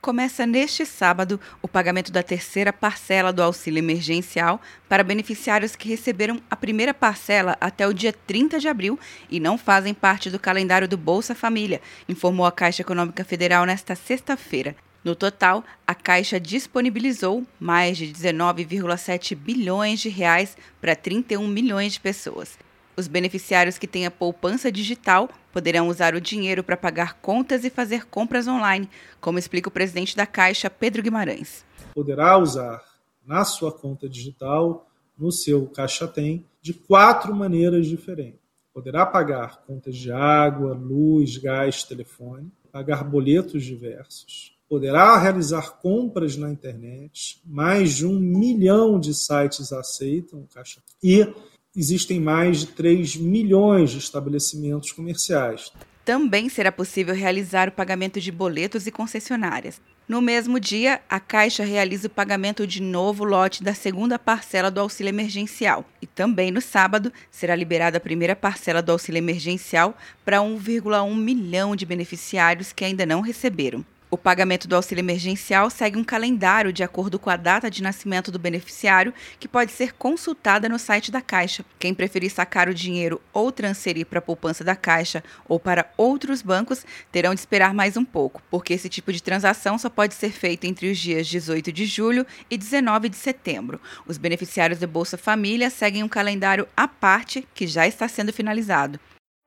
Começa neste sábado o pagamento da terceira parcela do auxílio emergencial para beneficiários que receberam a primeira parcela até o dia 30 de abril e não fazem parte do calendário do Bolsa Família, informou a Caixa Econômica Federal nesta sexta-feira. No total, a Caixa disponibilizou mais de 19,7 bilhões de reais para 31 milhões de pessoas. Os beneficiários que têm a poupança digital poderão usar o dinheiro para pagar contas e fazer compras online, como explica o presidente da Caixa, Pedro Guimarães. Poderá usar na sua conta digital, no seu Caixa Tem, de quatro maneiras diferentes. Poderá pagar contas de água, luz, gás, telefone, pagar boletos diversos, poderá realizar compras na internet, mais de um milhão de sites aceitam o Caixa e existem mais de 3 milhões de estabelecimentos comerciais. Também será possível realizar o pagamento de boletos e concessionárias. No mesmo dia, a Caixa realiza o pagamento de novo lote da segunda parcela do auxílio emergencial. E também no sábado será liberada a primeira parcela do auxílio emergencial para 1,1 milhão de beneficiários que ainda não receberam. O pagamento do auxílio emergencial segue um calendário de acordo com a data de nascimento do beneficiário, que pode ser consultada no site da Caixa. Quem preferir sacar o dinheiro ou transferir para a poupança da Caixa ou para outros bancos terão de esperar mais um pouco, porque esse tipo de transação só pode ser feito entre os dias 18 de julho e 19 de setembro. Os beneficiários do Bolsa Família seguem um calendário à parte que já está sendo finalizado.